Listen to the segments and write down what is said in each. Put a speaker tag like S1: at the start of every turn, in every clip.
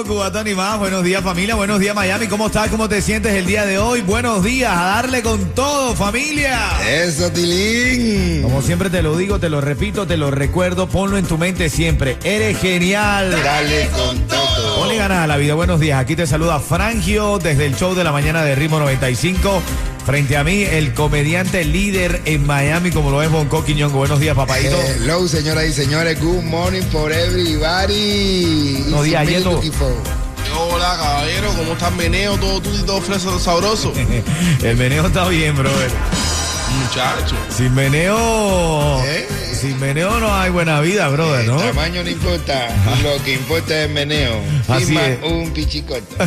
S1: Ritmo 95, Cubatón y más. Buenos días, familia. Buenos días, Miami. ¿Cómo estás? ¿Cómo te sientes el día de hoy? Buenos días. A darle con todo, familia.
S2: Eso, Tilín.
S1: Como siempre te lo digo, te lo repito, te lo recuerdo. Ponlo en tu mente siempre. Eres genial.
S2: Dale con todo.
S1: Ponle ganas a la vida. Buenos días. Aquí te saluda Frangio desde el show de la mañana de Ritmo 95. Frente a mí, el comediante líder en Miami, como lo es Bonco Quiñongo. Buenos días, papadito.
S2: Hello, señoras y señores. Good morning for everybody.
S1: Buenos días,
S2: for-
S3: Hola, caballero, ¿cómo estás, meneo? Todo tú y todo fresco, sabroso.
S1: el meneo está bien, brother.
S3: Muchacho.
S1: Sin meneo.
S2: ¿Eh?
S1: Sin meneo no hay buena vida, brother, ¿no?
S2: El tamaño no importa, lo que importa es meneo.
S1: Así
S2: Firma
S1: es.
S2: un pichicoto.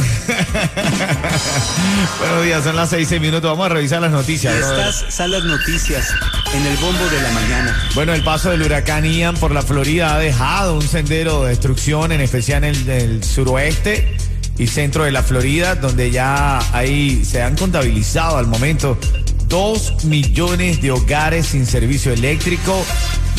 S1: Buenos días, son las seis, seis minutos. Vamos a revisar las noticias. brother.
S4: Estas son las noticias en el bombo de la mañana.
S1: Bueno, el paso del huracán Ian por la Florida ha dejado un sendero de destrucción, en especial en el, del suroeste y centro de la Florida, donde ya ahí se han contabilizado al momento dos millones de hogares sin servicio eléctrico.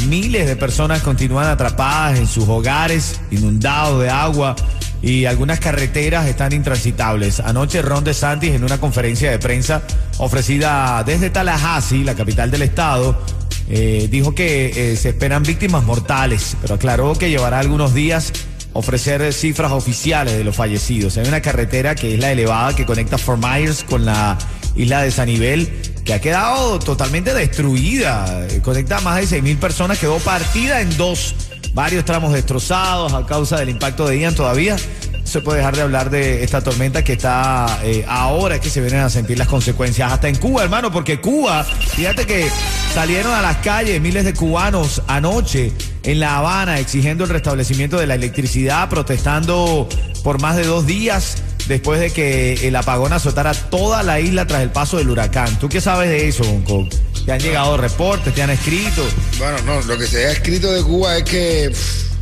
S1: Miles de personas continúan atrapadas en sus hogares, inundados de agua y algunas carreteras están intransitables. Anoche Ron DeSantis en una conferencia de prensa ofrecida desde Tallahassee, la capital del estado, eh, dijo que eh, se esperan víctimas mortales, pero aclaró que llevará algunos días ofrecer cifras oficiales de los fallecidos. Hay una carretera que es la elevada que conecta Fort Myers con la isla de Sanibel, que ha quedado totalmente destruida. Conecta a más de 6 mil personas, quedó partida en dos. Varios tramos destrozados a causa del impacto de Ian todavía. No se puede dejar de hablar de esta tormenta que está eh, ahora que se vienen a sentir las consecuencias. Hasta en Cuba, hermano, porque Cuba, fíjate que salieron a las calles miles de cubanos anoche en La Habana exigiendo el restablecimiento de la electricidad, protestando por más de dos días después de que el apagón azotara toda la isla tras el paso del huracán. ¿Tú qué sabes de eso, Bonco? ¿Te han llegado reportes? ¿Te han escrito?
S2: Bueno, no, lo que se ha escrito de Cuba es que,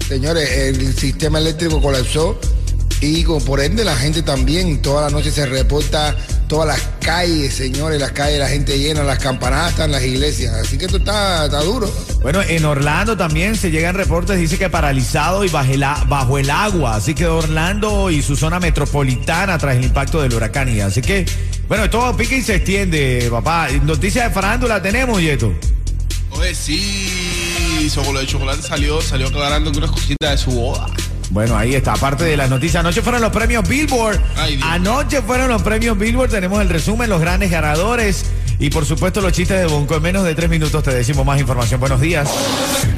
S2: señores, el sistema eléctrico colapsó y por ende la gente también, toda la noche se reporta todas las calles, señores, las calles, la gente llena, las campanadas están las iglesias. Así que esto está, está duro.
S1: Bueno, en Orlando también se llegan reportes, dice que paralizado y bajo el, a- bajo el agua. Así que Orlando y su zona metropolitana tras el impacto del huracán Ian. Así que, bueno, todo pica y se extiende, papá. Noticias de farándula tenemos, Yeto.
S3: Oye, sí, Chocolate de Chocolate salió, salió aclarando algunas cositas de su boda.
S1: Bueno, ahí está, aparte de las noticias. Anoche fueron los premios Billboard.
S3: Ay.
S1: Anoche fueron los premios Billboard. Tenemos el resumen, los grandes ganadores y por supuesto los chistes de Bonco. En menos de tres minutos te decimos más información. Buenos días.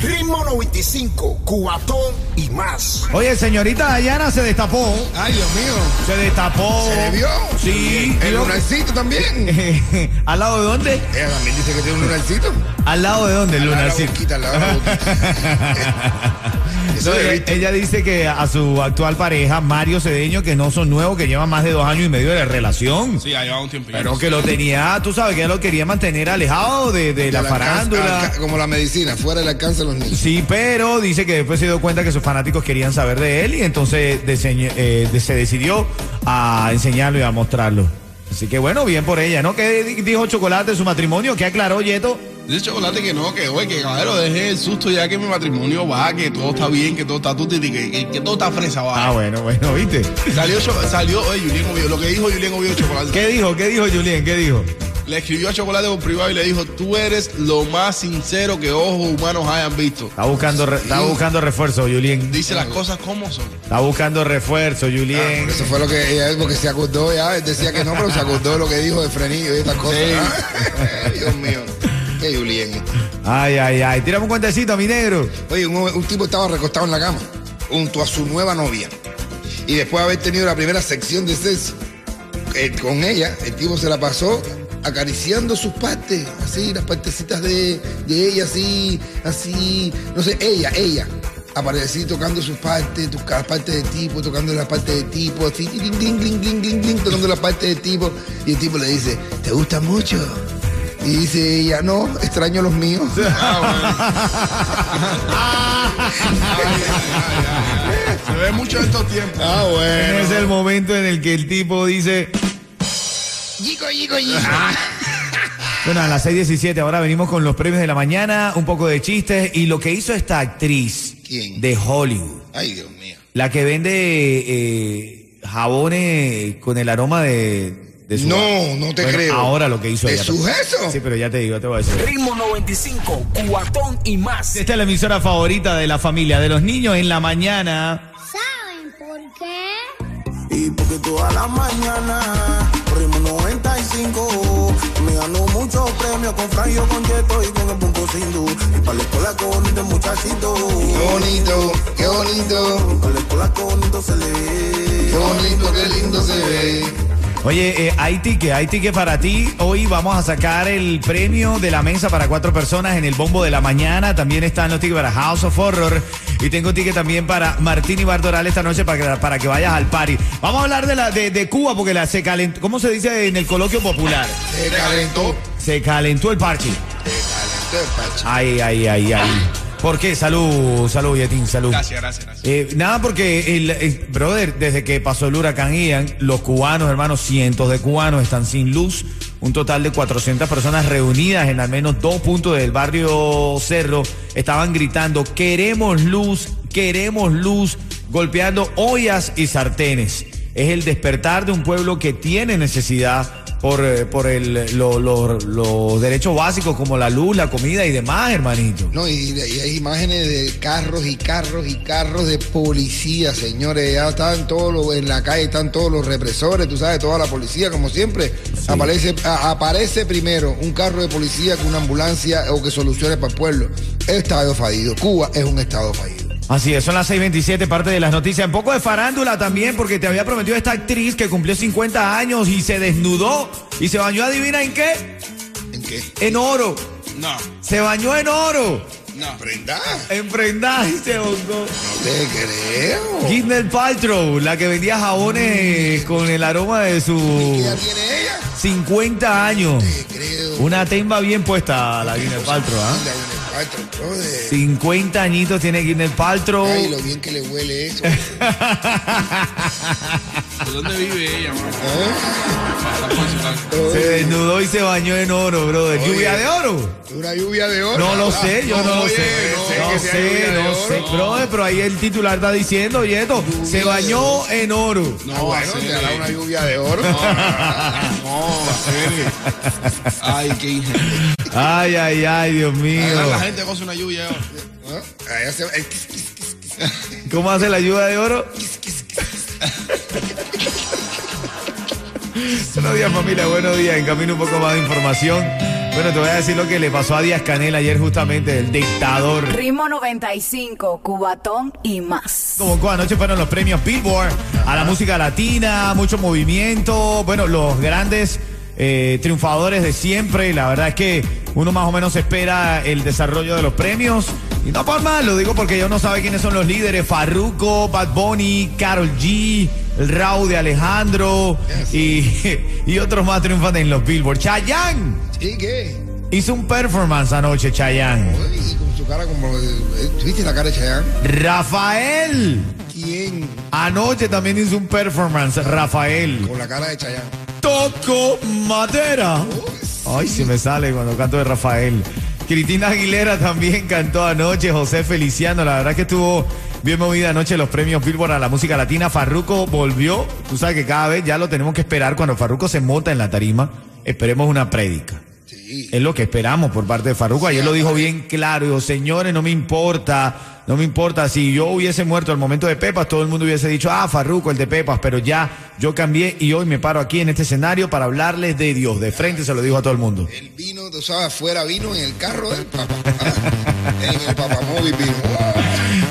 S3: Ritmo 95, cuatón y más.
S1: Oye, señorita Dayana se destapó.
S2: Ay, Dios mío.
S1: Se destapó.
S2: ¿Se vio?
S1: Sí.
S2: El lunarcito también.
S1: ¿Al lado de dónde?
S2: Ella también dice que tiene un lunarcito.
S1: ¿Al lado de dónde, el
S2: Al lado de la
S1: lunarcito?
S2: boquita, al lado de la boquita. Eso
S1: ella, dice que a su actual pareja, Mario Cedeño, que no son nuevos, que llevan más de dos años y medio de relación.
S3: Sí, ha llevado un tiempo.
S1: Pero que lo tenía, tú sabes, que ella lo quería mantener alejado de, de la farándula.
S2: alca- como la medicina, fuera del alcance de los niños.
S1: Sí, pero dice que después se dio cuenta que sus fanáticos querían saber de él y entonces eh, se decidió a enseñarlo y a mostrarlo. Así que bueno, bien por ella, ¿no? ¿Qué di- dijo Chocolate de su matrimonio? ¿Qué aclaró Yeto?
S3: Dice Chocolate que no, que oye, que caballero, deje el susto ya que mi matrimonio va, que todo está bien, que todo está tutti, que, que, que todo está fresa, va.
S1: Ah, bueno, bueno, ¿viste?
S3: Salió, salió, oye, Julián Oviedo, lo que dijo Julián Oviedo Chocolate.
S1: ¿Qué dijo? ¿Qué dijo Julián? ¿Qué dijo?
S3: Le escribió a Chocolate por privado y le dijo, tú eres lo más sincero que ojos humanos hayan visto.
S1: Está buscando, re- está buscando refuerzo, Julien.
S3: Dice las cosas como son.
S1: Está buscando refuerzo, Julien.
S2: Eso fue lo que ella, porque se acordó ya, él decía que no, pero se acordó de lo que dijo de Frenillo y estas cosas.
S3: Sí.
S2: ¿ah? Dios mío, qué Julien.
S1: Ay, ay, ay. Tírame un cuentecito, mi negro.
S2: Oye, un, un tipo estaba recostado en la cama junto a su nueva novia. Y después de haber tenido la primera sección de sexo eh, con ella, el tipo se la pasó acariciando sus partes, así, las partecitas de, de ella, así, así, no sé, ella, ella. Aparecí tocando sus partes, las partes del tipo, tocando las partes del tipo, así, gling, gling, gling, tocando las partes del tipo. Y el tipo le dice, ¿te gusta mucho? Y dice ella, no, extraño los míos.
S3: Se ve mucho en estos tiempos.
S2: Ah, bueno.
S1: Es el momento en el que el tipo dice,
S2: Yico, yico, yico.
S1: bueno, a las 6.17, ahora venimos con los premios de la mañana, un poco de chistes y lo que hizo esta actriz
S2: ¿Quién?
S1: de Hollywood,
S2: Ay, Dios mío.
S1: la que vende eh, jabones con el aroma de, de su...
S2: No, no te
S1: Bueno,
S2: creo.
S1: Ahora lo que hizo
S2: ¿De
S1: ella.
S2: su gesto?
S1: Sí, pero ya te digo, te voy a decir.
S5: Ritmo 95, cuatón y más.
S1: Esta es la emisora favorita de la familia, de los niños en la mañana.
S6: ¿Saben por qué?
S7: Y porque toda la mañana, ritmo 95, me ganó muchos premios con Franjo, con Yeto y con el punto Sindu. Y para la escuela con este muchachito,
S2: Qué bonito, qué bonito,
S7: para la escuela con esto se le ve.
S2: qué bonito, qué lindo se ve.
S1: Oye, eh, hay ticket, hay ticket para ti. Hoy vamos a sacar el premio de la mesa para cuatro personas en el bombo de la mañana. También están los tickets para House of Horror. Y tengo ticket también para Martín y Bardoral esta noche para que, para que vayas al party. Vamos a hablar de, la, de, de Cuba porque la, se calentó. ¿Cómo se dice en el coloquio popular?
S2: Se calentó.
S1: Se calentó el party.
S2: Se calentó el parche.
S1: Ay, ay, ay, ay. ¿Por qué? Salud, salud, Yetín, salud.
S3: Gracias, gracias, gracias.
S1: Eh, nada, porque, el, el- brother, desde que pasó el huracán Ian, los cubanos, hermanos, cientos de cubanos están sin luz. Un total de 400 personas reunidas en al menos dos puntos del barrio Cerro estaban gritando, queremos luz, queremos luz, golpeando ollas y sartenes. Es el despertar de un pueblo que tiene necesidad por, eh, por el, lo- lo- los derechos básicos como la luz, la comida y demás, hermanito.
S2: No, y, y hay imágenes de carros y carros y carros de policía, señores. Ya están todos los, en la calle, están todos los represores, tú sabes, toda la policía, como siempre. Aparece, a- aparece primero un carro de policía con una ambulancia o que solucione para el pueblo. Estado fallido. Cuba es un estado fallido.
S1: Así es, son las 6.27, parte de las noticias. Un poco de farándula también, porque te había prometido esta actriz que cumplió 50 años y se desnudó y se bañó, adivina en qué?
S2: ¿En qué?
S1: En oro.
S3: No,
S1: Se bañó en oro.
S3: no.
S2: Prenda.
S1: En prendaje y se hongó.
S2: No te creo.
S1: Gwyneth Paltrow, la que vendía jabones con el aroma de
S2: ¿Qué
S1: su
S2: edad tiene ella?
S1: 50 años.
S2: Te creo.
S1: Una temba bien puesta la Gwyneth Paltrow, ¿ah?
S2: Paltrow, brother.
S1: 50 añitos tiene Gwyneth Paltrow.
S2: Ay, lo bien que le huele eso.
S3: ¿De dónde vive ella?
S2: ¿Eh?
S3: Casa.
S1: Se desnudó y se bañó en oro, brother.
S2: Oye.
S1: ¿Lluvia de oro?
S2: Una lluvia de oro.
S1: No lo sé, yo no, lo
S2: Oye,
S1: sé.
S2: no
S1: No
S2: sé
S1: no sé. Brother, pero ahí el titular está diciendo, oye, esto, se bañó en oro.
S2: Ah, bueno, te hará una lluvia de oro.
S3: No, hacer- Ay, qué ingenio.
S1: Ay, ay, ay, Dios mío.
S3: La gente goza una lluvia
S2: quis, quis.
S1: ¿Cómo hace la lluvia de oro? Buenos días familia, buenos días. En camino un poco más de información. Bueno, te voy a decir lo que le pasó a Díaz Canel ayer justamente, el dictador.
S8: Ritmo 95, cubatón y más.
S1: Como que anoche fueron los premios Billboard a la música latina, mucho movimiento, bueno, los grandes eh, triunfadores de siempre. La verdad es que uno más o menos espera el desarrollo de los premios. Y no por mal, lo digo porque ya uno sabe quiénes son los líderes. Farruko, Bad Bunny, Carol G, el Raúl de Alejandro y, y otros más triunfan en los Billboard. Chayanne
S2: ¿Y qué?
S1: hizo un performance anoche, Chayanne.
S2: Con su cara como... eh, ¿Viste la cara de Chayanne?
S1: Rafael. Anoche también hizo un performance, Rafael.
S2: Con la cara de Chayanne.
S1: Toco madera. Ay, se me sale cuando canto de Rafael. Cristina Aguilera también cantó anoche, José Feliciano, la verdad que estuvo bien movida anoche los premios Billboard a la música latina. Farruco volvió, tú sabes que cada vez ya lo tenemos que esperar cuando Farruco se monta en la tarima esperemos una prédica.
S2: Sí.
S1: Es lo que esperamos por parte de Farruko. Ayer lo dijo bien claro. Dijo, señores, no me importa, no me importa. Si yo hubiese muerto al momento de Pepas, todo el mundo hubiese dicho, ah, Farruko, el de Pepas. Pero ya yo cambié y hoy me paro aquí en este escenario para hablarles de Dios. De frente se lo dijo a todo el mundo.
S2: El vino, tú sabes, afuera vino en el carro del papá. En el papamóvil vino.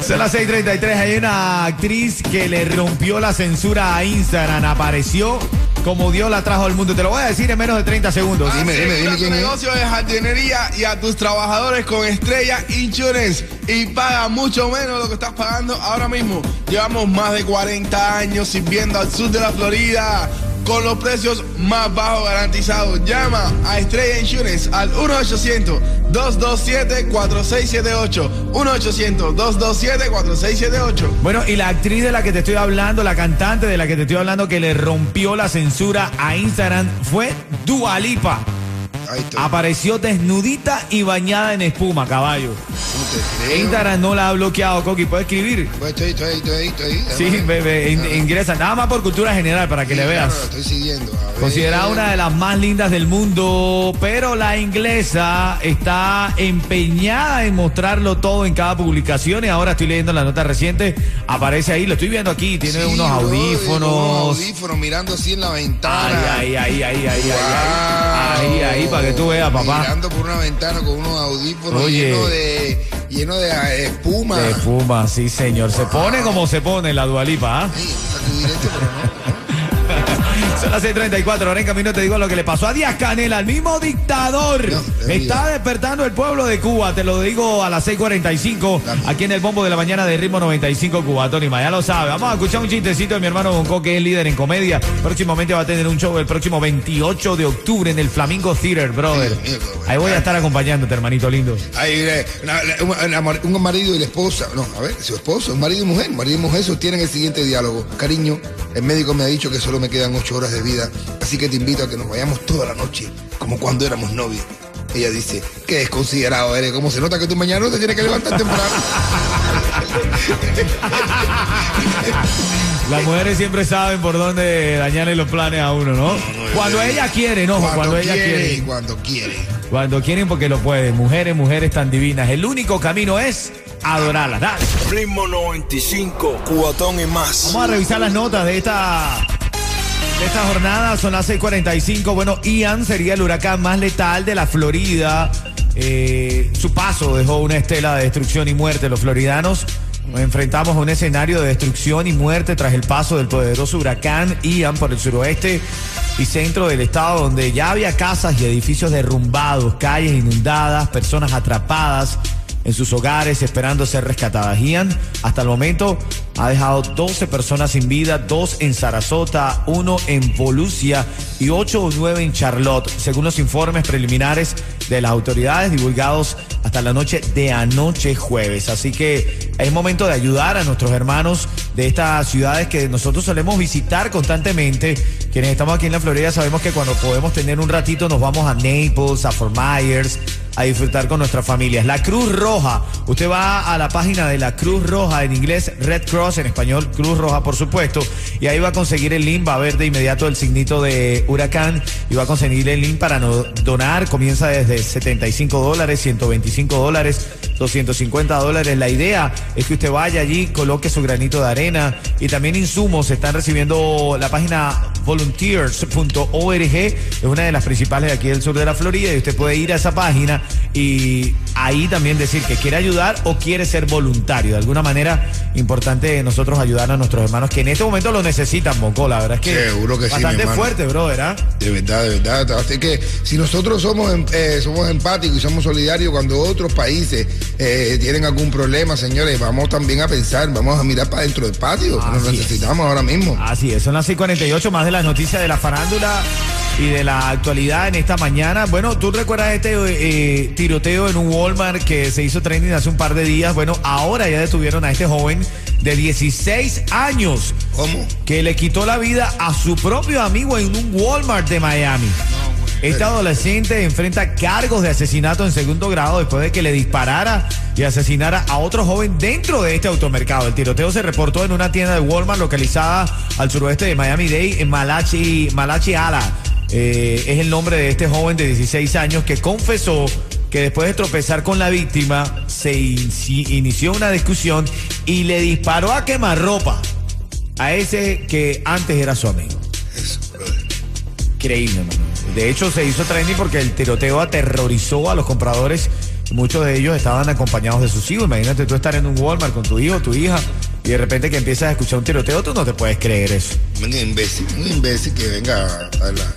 S1: Son las 6:33. Hay una actriz que le rompió la censura a Instagram. Apareció como Dios la trajo al mundo. Te lo voy a decir en menos de 30 segundos.
S2: Dime, dime, dime quién
S3: tu
S2: es.
S3: negocio de jardinería y a tus trabajadores con Estrella Insurance y paga mucho menos de lo que estás pagando ahora mismo. Llevamos más de 40 años sirviendo al sur de la Florida con los precios más bajos garantizados. Llama a Estrella Insurance al 1-800-227-4678. 1-800-227-4678.
S1: Bueno, y la actriz de la que te estoy hablando, la cantante de la que te estoy hablando que le rompió la censura a Instagram fue Dua Lipa.
S2: Ahí estoy.
S1: Apareció desnudita y bañada en espuma, caballo.
S2: No te.
S1: Instagram no la ha bloqueado, Coqui. ¿Puedes escribir?
S2: Pues estoy, estoy, estoy, estoy.
S1: Sí, bebé, ingresa. Nada más por cultura general para que
S2: Sí,
S1: le
S2: claro,
S1: veas.
S2: la estoy siguiendo.
S1: Considerada una de las más lindas del mundo, pero la inglesa está empeñada en mostrarlo todo en cada publicación y ahora estoy leyendo la nota reciente, aparece ahí, lo estoy viendo aquí, tiene
S2: Sí,
S1: unos audífonos.
S2: Unos audífonos mirando así en la ventana.
S1: Ay, ay, ay, ay, ay, ay,
S2: Wow.
S1: ay, ahí, ahí, para que tú veas, papá.
S2: Mirando por una ventana con unos audífonos
S1: Oye.
S2: llenos de, lleno de eh, espuma.
S1: De espuma, sí señor, se pone como se pone la dualipa, ¿ah?
S2: Escribir esto, pero no.
S1: Son las 6:34. Ahora en camino te digo lo que le pasó a Díaz Canel, al mismo dictador.
S2: No,
S1: Está despertando el pueblo de Cuba. Te lo digo a las 6:45.
S2: Dame.
S1: Aquí en el bombo de la mañana de ritmo 95 Cuba. Tony Ya lo sabe. Vamos a escuchar un chistecito de mi hermano Bonco, que es líder en comedia. Próximamente va a tener un show el próximo 28 de octubre en el Flamingo Theater, brother.
S2: Mío.
S1: Ahí voy a estar acompañándote, hermanito lindo.
S2: Ahí, una- una- un marido y la esposa, no, a ver, su esposo, un marido y mujer, marido y mujer sostienen el siguiente diálogo. Cariño, el médico me ha dicho que solo me quedan ocho horas de vida, así que te invito a que nos vayamos toda la noche, como cuando éramos novios. Ella dice, qué desconsiderado eres, como se nota que tú mañana no te tienes que levantar temprano.
S1: Las mujeres siempre saben por dónde dañarle los planes a uno, ¿no? cuando ella quiere, no, cuando, ella quiere.
S2: y cuando quiere.
S1: Cuando quieren porque lo pueden. Mujeres, mujeres tan divinas. El único camino es adorarlas. Dale.
S5: Ritmo 95, cuatón y más.
S1: Vamos a revisar las notas de esta, esta jornada. Son las 6:45. Bueno, Ian sería el huracán más letal de la Florida. Eh, su paso dejó una estela de destrucción y muerte. Los floridanos nos enfrentamos a un escenario de destrucción y muerte tras el paso del poderoso huracán Ian por el suroeste y centro del estado, donde ya había casas y edificios derrumbados, calles inundadas, personas atrapadas en sus hogares esperando ser rescatadas. Ian, hasta el momento, ha dejado 12 personas sin vida, dos en Sarasota, uno en Volusia y ocho o nueve en Charlotte, según los informes preliminares de las autoridades divulgados hasta la noche de anoche jueves. Así que es momento de ayudar a nuestros hermanos de estas ciudades que nosotros solemos visitar constantemente. Quienes estamos aquí en la Florida sabemos que cuando podemos tener un ratito nos vamos a Naples, a Fort Myers, a disfrutar con nuestras familias. La Cruz Roja, usted va a la página de la Cruz Roja, en inglés Red Cross, en español Cruz Roja por supuesto, y ahí va a conseguir el link, va a ver de inmediato el signito de huracán y va a conseguir el link para no donar, comienza desde 75 dólares, 125 dólares, 250 dólares. La idea es que usted vaya allí, coloque su granito de arena y también insumos, están recibiendo la página volunteers.org, es una de las principales de aquí del sur de la Florida y usted puede ir a esa página y ahí también decir que quiere ayudar o quiere ser voluntario. De alguna manera, importante nosotros ayudar a nuestros hermanos que en este momento lo necesitan, Bonco. La verdad es que,
S2: Seguro que
S1: bastante fuerte, brother, ¿ah?
S2: De verdad, de verdad. Así que si nosotros somos, em- eh, somos empáticos y somos solidarios cuando otros países eh, tienen algún problema, señores, vamos también a pensar, vamos a mirar para dentro del patio, que nos
S1: es.
S2: necesitamos ahora mismo.
S1: Así es, son las 6:48 más de las noticias de la farándula y de la actualidad en esta mañana. Bueno, ¿tú recuerdas este eh, tiroteo en un Walmart que se hizo trending hace un par de días? Bueno, ahora ya detuvieron a este joven de 16 años
S2: ¿Cómo?
S1: que le quitó la vida a su propio amigo en un Walmart de Miami. Este adolescente enfrenta cargos de asesinato en segundo grado después de que le disparara y asesinara a otro joven dentro de este automercado. El tiroteo se reportó en una tienda de Walmart localizada al suroeste de Miami-Dade, en Malachi, Malachi Ala. Eh, es el nombre de este joven de 16 años que confesó que después de tropezar con la víctima se inici- inició una discusión y le disparó a quemarropa a ese que antes era su amigo. Increíble, hermano. De hecho, se hizo trending porque el tiroteo aterrorizó a los compradores. Muchos de ellos estaban acompañados de sus hijos. Imagínate tú estar en un Walmart con tu hijo, tu hija, y de repente que empiezas a escuchar un tiroteo, tú no te puedes creer eso.
S2: Un imbécil, un imbécil que venga a la.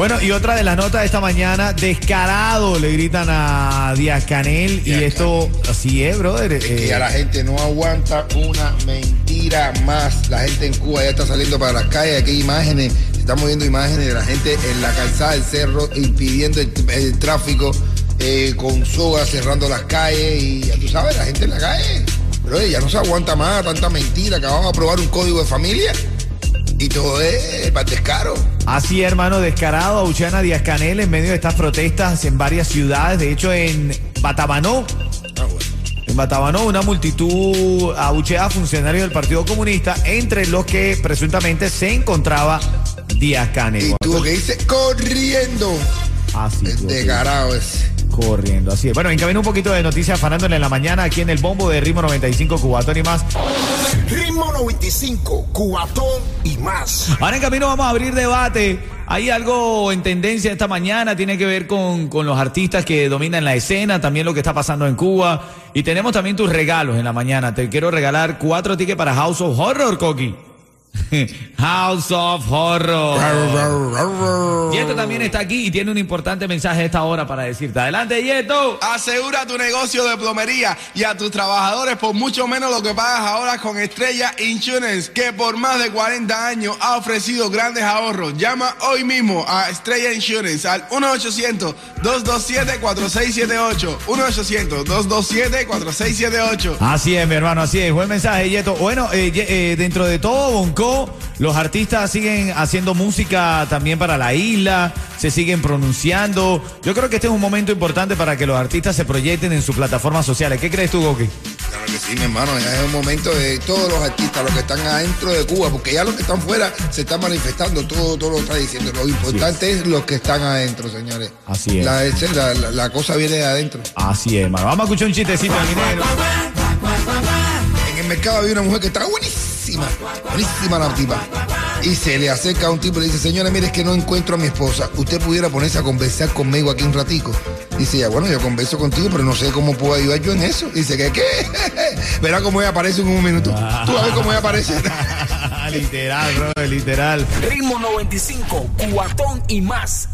S1: Bueno, y otra de las notas de esta mañana, descarado le gritan a Díaz Canel, y esto así es, brother.
S2: Es que
S1: eh,
S2: la gente no aguanta una mentira más. La gente en Cuba ya está saliendo para las calles. Aquí hay imágenes, estamos viendo imágenes de la gente en la calzada del cerro impidiendo el, el tráfico eh, con sogas cerrando las calles. Y ya tú sabes, la gente en la calle. Pero ya no se aguanta más tanta mentira. Acabamos de aprobar un código de familia y todo es para descaro.
S1: Así, hermano, descarado a Díaz Canel en medio de estas protestas en varias ciudades. De hecho, en Batabanó, en Batabanó, una multitud abuchea a funcionarios del Partido Comunista, entre los que presuntamente se encontraba Díaz Canel.
S2: Y tuvo que irse corriendo.
S1: Así,
S2: El descarado ese.
S1: Corriendo. Así es. Bueno, en camino un poquito de noticias farándole en la mañana aquí en el bombo de Ritmo 95 Cubatón y más.
S5: Ritmo 95, Cubatón y más.
S1: Ahora en camino vamos a abrir debate. Hay algo en tendencia esta mañana, tiene que ver con, con los artistas que dominan la escena, también lo que está pasando en Cuba. Y tenemos también tus regalos en la mañana. Te quiero regalar cuatro tickets para House of Horror, Coqui. House of Horror. Yeto también está aquí y tiene un importante mensaje a esta hora para decirte. Adelante, Yeto.
S3: Asegura tu negocio de plomería y a tus trabajadores por mucho menos lo que pagas ahora con Estrella Insurance, que por más de 40 años ha ofrecido grandes ahorros. Llama hoy mismo a Estrella Insurance al 1-800-227-4678. 1-800-227-4678.
S1: Así es, mi hermano, así es. Buen mensaje, Yeto. Bueno, dentro de todo, Bonco, los artistas siguen haciendo música también para la isla, se siguen pronunciando. Yo creo que este es un momento importante para que los artistas se proyecten en sus plataformas sociales. ¿Qué crees tú, Goki?
S2: Claro que sí, mi hermano, ya es un momento de todos los artistas, los que están adentro de Cuba, porque ya los que están fuera se están manifestando, todo, todo lo está diciendo. Lo importante es los que están adentro, señores.
S1: Así es.
S2: La, la- la- la cosa viene de adentro.
S1: Así es, hermano. Vamos a escuchar un chistecito dinero.
S2: En el mercado había una mujer que estaba buenísima, buenísima la tipa. Y se le acerca a un tipo y le dice, señora, mire, es que no encuentro a mi esposa. ¿Usted pudiera ponerse a conversar conmigo aquí un ratico? Dice ella, bueno, yo converso contigo, pero no sé cómo puedo ayudar yo en eso. Dice, ¿qué? ¿Qué? Verá cómo ella aparece en un minuto. Tú a ver cómo ella aparece.
S1: literal, bro, literal.
S5: Ritmo 95, Cubatón y más.